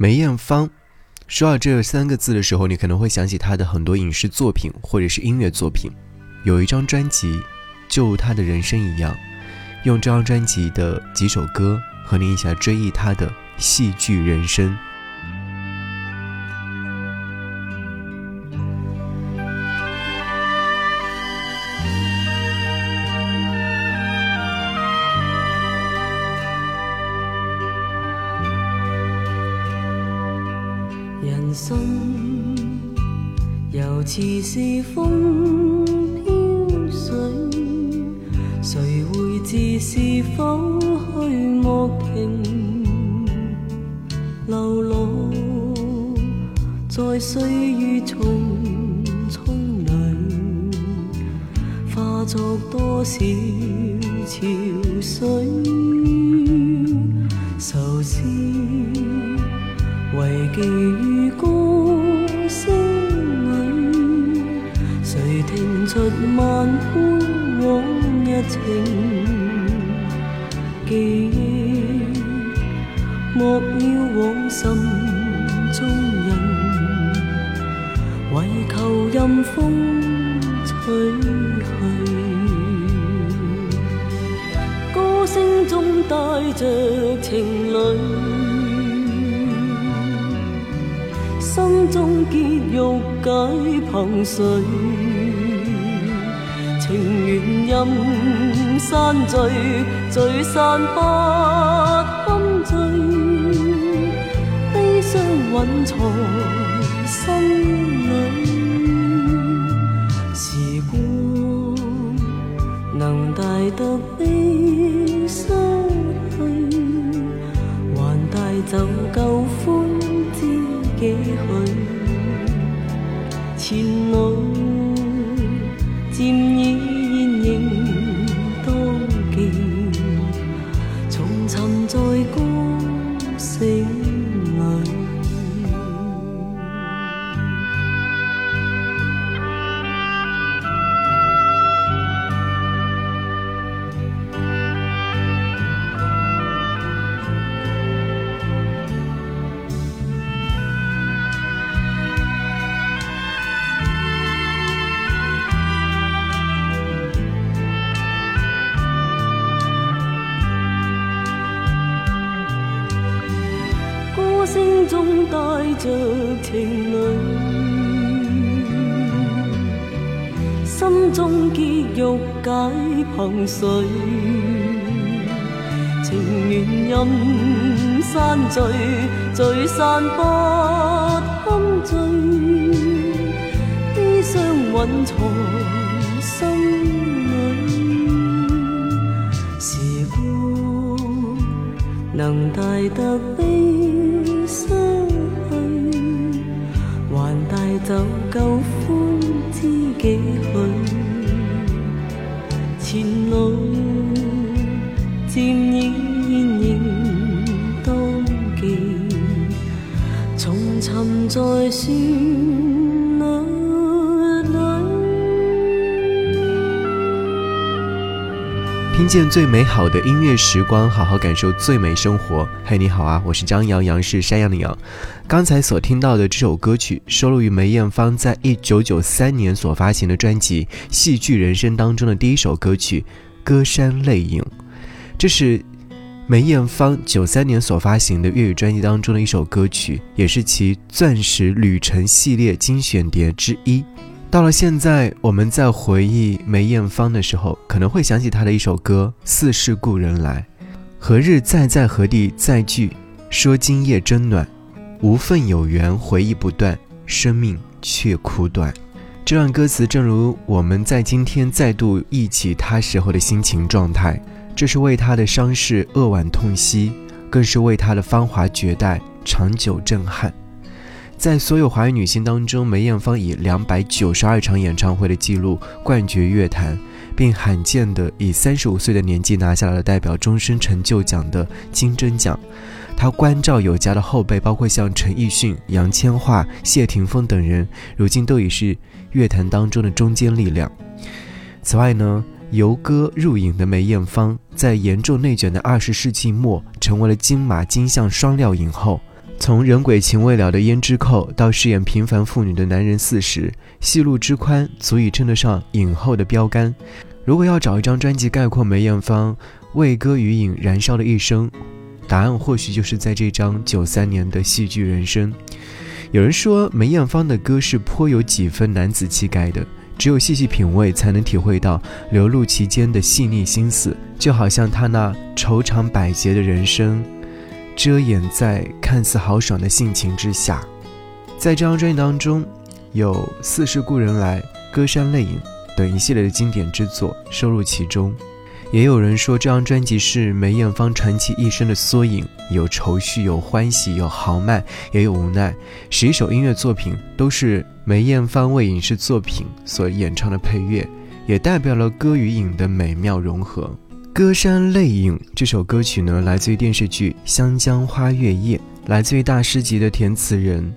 梅艳芳，说到这三个字的时候，你可能会想起她的很多影视作品或者是音乐作品。有一张专辑，就如她的人生一样，用这张专辑的几首歌和你一起来追忆她的戏剧人生。是风飘水，谁会知是否虚莫停流落在岁月匆匆里，化作多少潮水，愁思。遗寄万般往日情记忆？莫要往心中人，唯求任风吹去。歌声中带着情侣。心中结郁解凭谁？情缘任散聚，聚散不堪醉。悲伤蕴藏心里，时光能带得悲伤去，还带走旧欢。中带着情侣，心中结郁解凭谁？情缘任散聚，聚散不堪醉，悲伤蕴藏心里，时光能带得悲。走旧欢知几许？前路渐已现影当记，重寻再书。听见最美好的音乐时光，好好感受最美生活。嘿，你好啊，我是张阳阳，是山羊的羊。刚才所听到的这首歌曲，收录于梅艳芳在一九九三年所发行的专辑《戏剧人生》当中的第一首歌曲《歌山泪影》。这是梅艳芳九三年所发行的粤语专辑当中的一首歌曲，也是其钻石旅程系列精选碟之一。到了现在，我们在回忆梅艳芳的时候，可能会想起她的一首歌《似是故人来》，何日再在何地再聚？说今夜真暖，无份有缘，回忆不断，生命却苦短。这段歌词正如我们在今天再度忆起她时候的心情状态，这是为她的伤势扼腕痛惜，更是为她的芳华绝代长久震撼。在所有华语女星当中，梅艳芳以两百九十二场演唱会的记录冠绝乐坛，并罕见的以三十五岁的年纪拿下了代表终身成就奖的金针奖。她关照有加的后辈，包括像陈奕迅、杨千嬅、谢霆锋等人，如今都已是乐坛当中的中坚力量。此外呢，由歌入影的梅艳芳，在严重内卷的二十世纪末，成为了金马金像双料影后。从人鬼情未了的胭脂扣，到饰演平凡妇女的男人四十，戏路之宽，足以称得上影后的标杆。如果要找一张专辑概括梅艳芳为歌与影燃烧的一生，答案或许就是在这张九三年的戏剧人生。有人说梅艳芳的歌是颇有几分男子气概的，只有细细品味才能体会到流露其间的细腻心思，就好像她那愁肠百结的人生，遮掩在看似豪爽的性情之下。在这张专辑当中，有《似是故人来》《歌山泪影》等一系列的经典之作收入其中。也有人说，这张专辑是梅艳芳传奇一生的缩影，有愁绪，有欢喜，有豪迈，也有无奈。十一首音乐作品都是梅艳芳为影视作品所演唱的配乐，也代表了歌与影的美妙融合。《歌山泪影》这首歌曲呢，来自于电视剧《湘江花月夜》，来自于大师级的填词人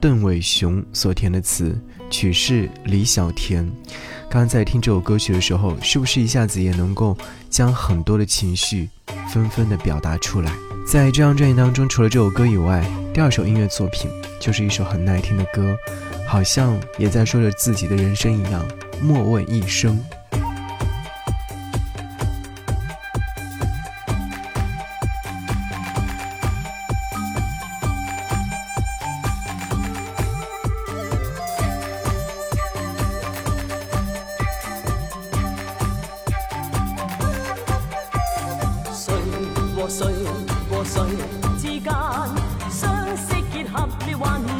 邓伟雄所填的词，曲是李小田。刚刚在听这首歌曲的时候，是不是一下子也能够将很多的情绪纷纷的表达出来？在这张专辑当中，除了这首歌以外，第二首音乐作品就是一首很耐听的歌，好像也在说着自己的人生一样。莫问一生。和谁和谁之间相识结合了还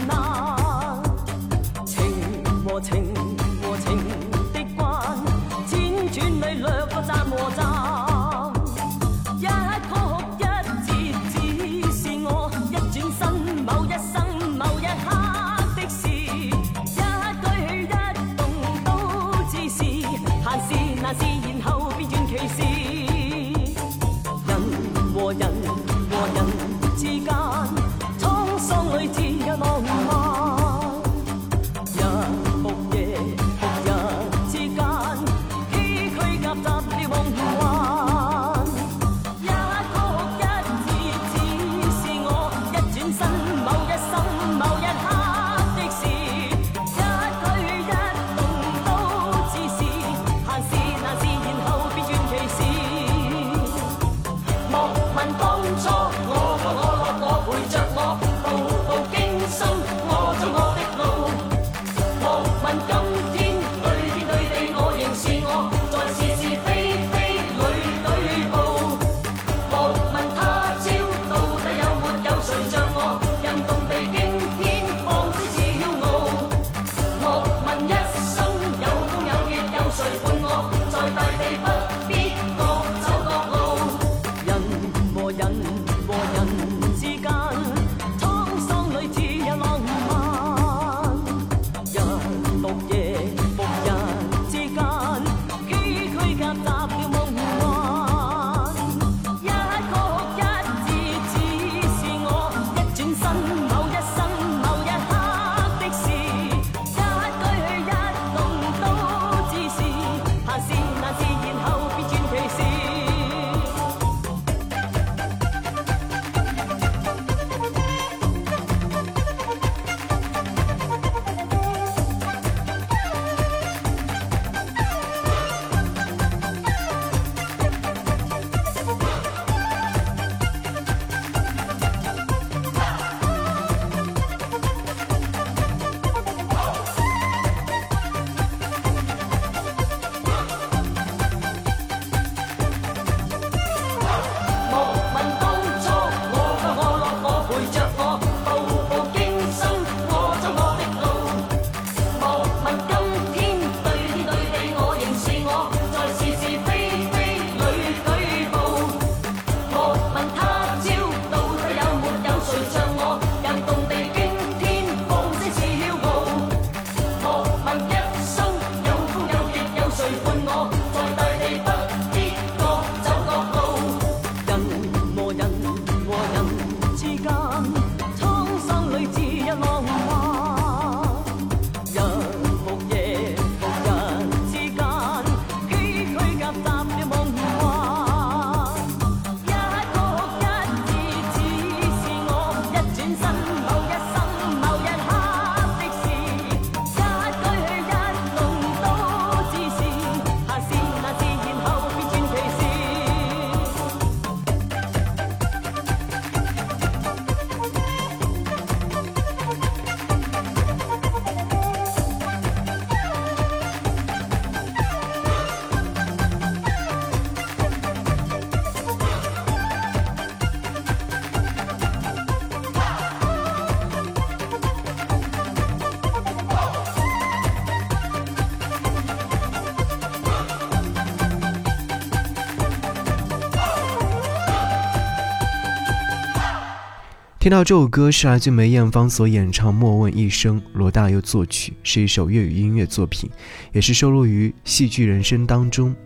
听到这首歌是来自梅艳芳所演唱《莫问一生》，罗大佑作曲，是一首粤语音乐作品，也是收录于《戏剧人生》当中。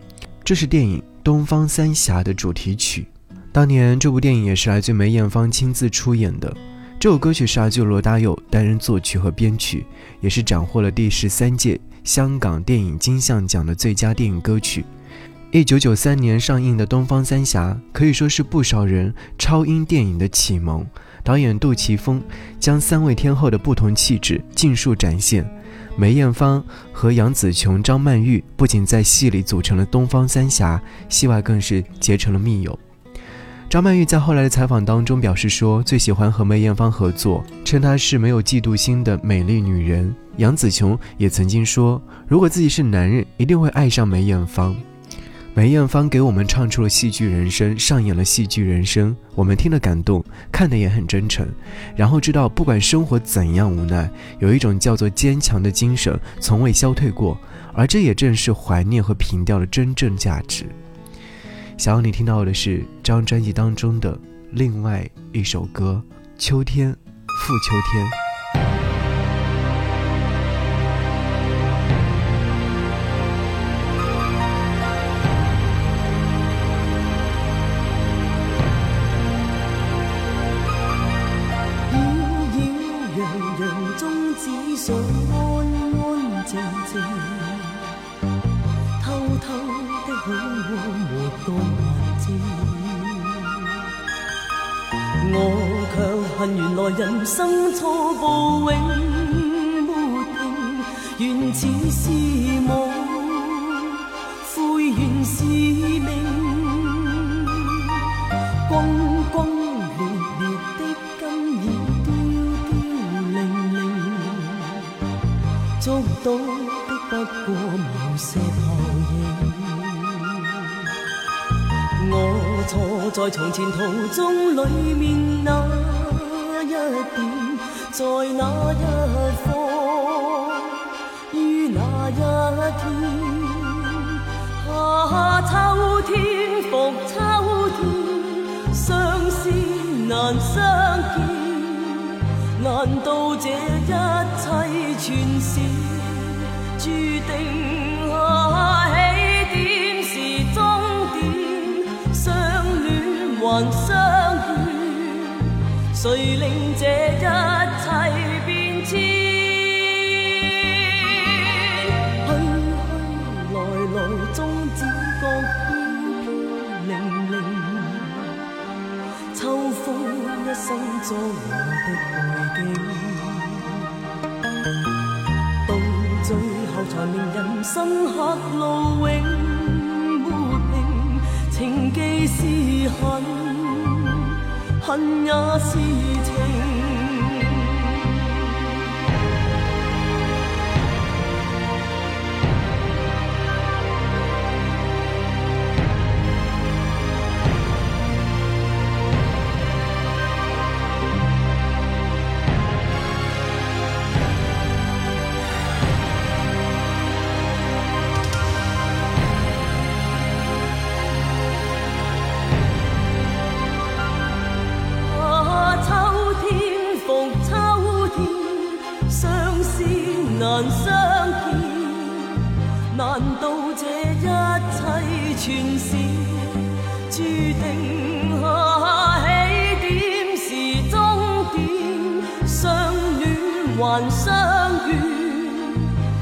这是电影《东方三侠》的主题曲。当年这部电影也是来自梅艳芳亲自出演的。这首歌曲是来自罗大佑担任作曲和编曲，也是斩获了第十三届香港电影金像奖的最佳电影歌曲。一九九三年上映的《东方三侠》可以说是不少人超英电影的启蒙。导演杜琪峰将三位天后的不同气质尽数展现。梅艳芳和杨紫琼、张曼玉不仅在戏里组成了东方三侠，戏外更是结成了密友。张曼玉在后来的采访当中表示说，最喜欢和梅艳芳合作，称她是没有嫉妒心的美丽女人。杨紫琼也曾经说，如果自己是男人，一定会爱上梅艳芳。梅艳芳给我们唱出了戏剧人生，上演了戏剧人生，我们听了感动，看的也很真诚，然后知道不管生活怎样无奈，有一种叫做坚强的精神从未消退过，而这也正是怀念和凭吊的真正价值。想要你听到的是这张专辑当中的另外一首歌《秋天，复秋天》。错在从前途中里面那一。点，在那一刻，于那一天，夏秋天复秋天，相思难相见。难道这一切全是注定？恋还相遇。谁令这一切变迁？去去来来，终只觉飘飘零零。秋风一生作我的背景，到最后才明人生刻路永没停，情寄是恨。恨也是情。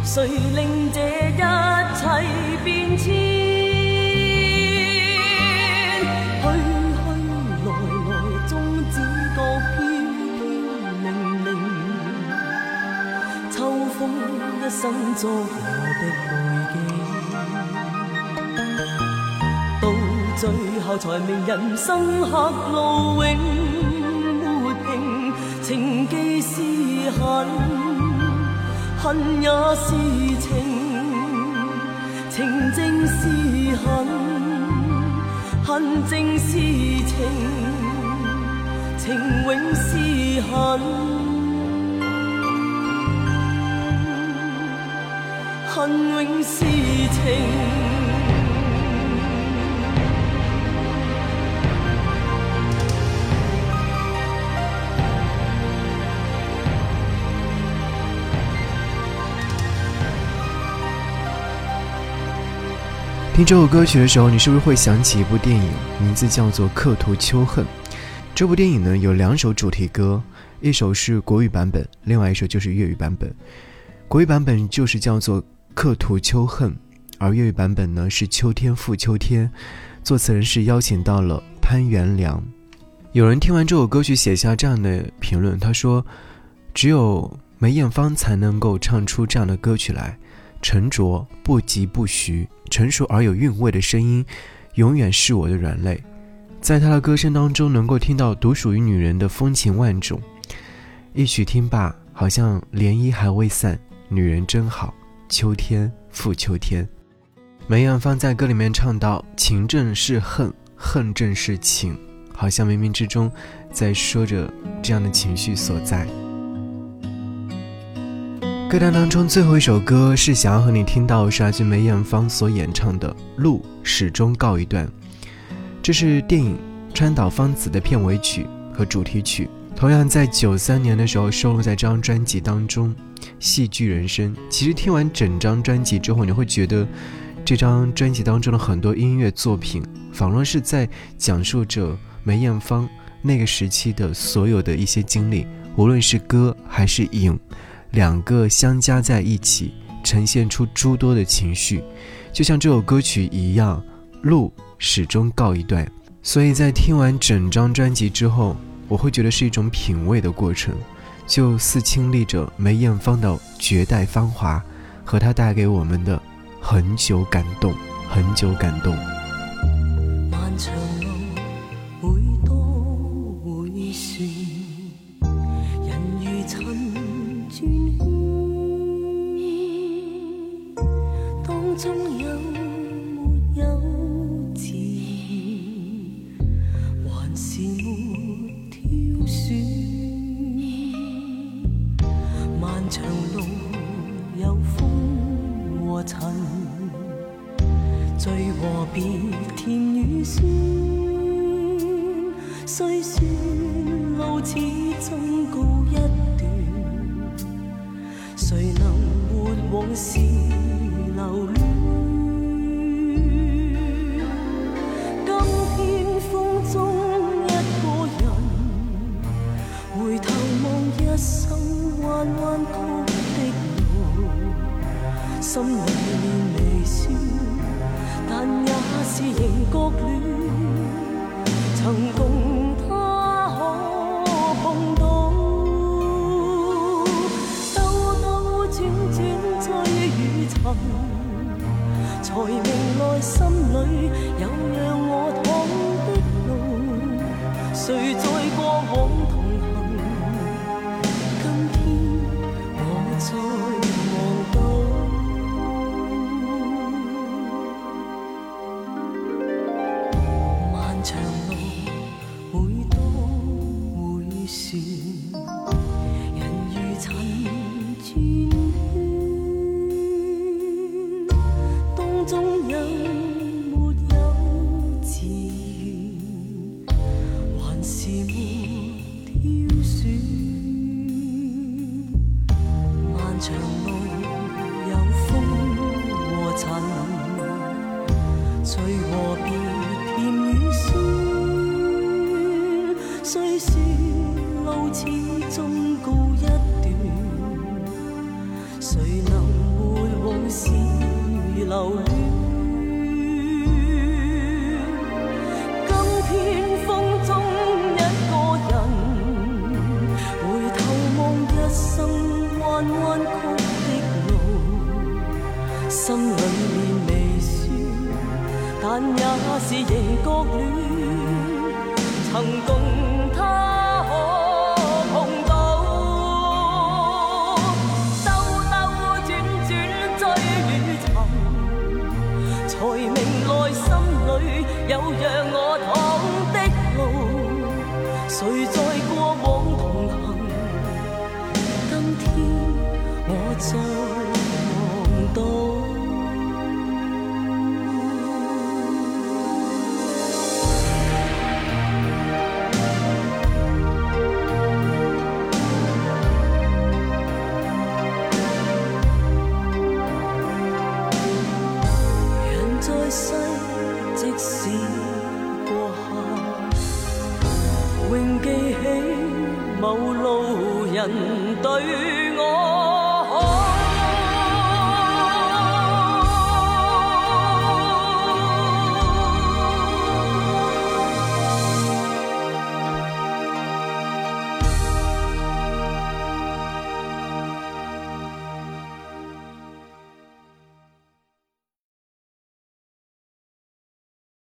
谁令这一切变迁？去去来来终只觉飘飘零零秋风一生作我的背景到最后才明人生刻路永。情既是恨，恨也是情，情正是恨，恨正是情，情永是恨。恨永是情。听这首歌曲的时候，你是不是会想起一部电影，名字叫做《刻图秋恨》？这部电影呢有两首主题歌，一首是国语版本，另外一首就是粤语版本。国语版本就是叫做《刻图秋恨》，而粤语版本呢是《秋天复秋天》，作词人是邀请到了潘元良。有人听完这首歌曲写下这样的评论，他说：“只有梅艳芳才能够唱出这样的歌曲来，沉着不疾不徐，成熟而有韵味的声音，永远是我的软肋。在她的歌声当中，能够听到独属于女人的风情万种。一曲听罢，好像涟漪还未散，女人真好，秋天复秋天。”梅艳芳在歌里面唱到：“情正是恨，恨正是情。”好像冥冥之中，在说着这样的情绪所在。歌单当中最后一首歌是想要和你听到，是来自梅艳芳所演唱的《路始终告一段》，这是电影《川岛芳子》的片尾曲和主题曲，同样在九三年的时候收录在这张专辑当中，《戏剧人生》。其实听完整张专辑之后，你会觉得这张专辑当中的很多音乐作品，仿若是在讲述着。梅艳芳那个时期的所有的一些经历，无论是歌还是影，两个相加在一起，呈现出诸多的情绪，就像这首歌曲一样，路始终告一段。所以在听完整张专辑之后，我会觉得是一种品味的过程，就似亲历着梅艳芳的绝代芳华，和她带给我们的很久感动，很久感动。漫长尘，醉和别甜与酸，虽算路始终告一段，谁能抹往事留恋？才明来心里有让我躺的路，谁在过往同行？今天我在心里面微酸但也是仍觉恋，曾共他可碰到，兜兜转转追与寻，才明来心里有让我躺的路，谁在过往同行？今天我再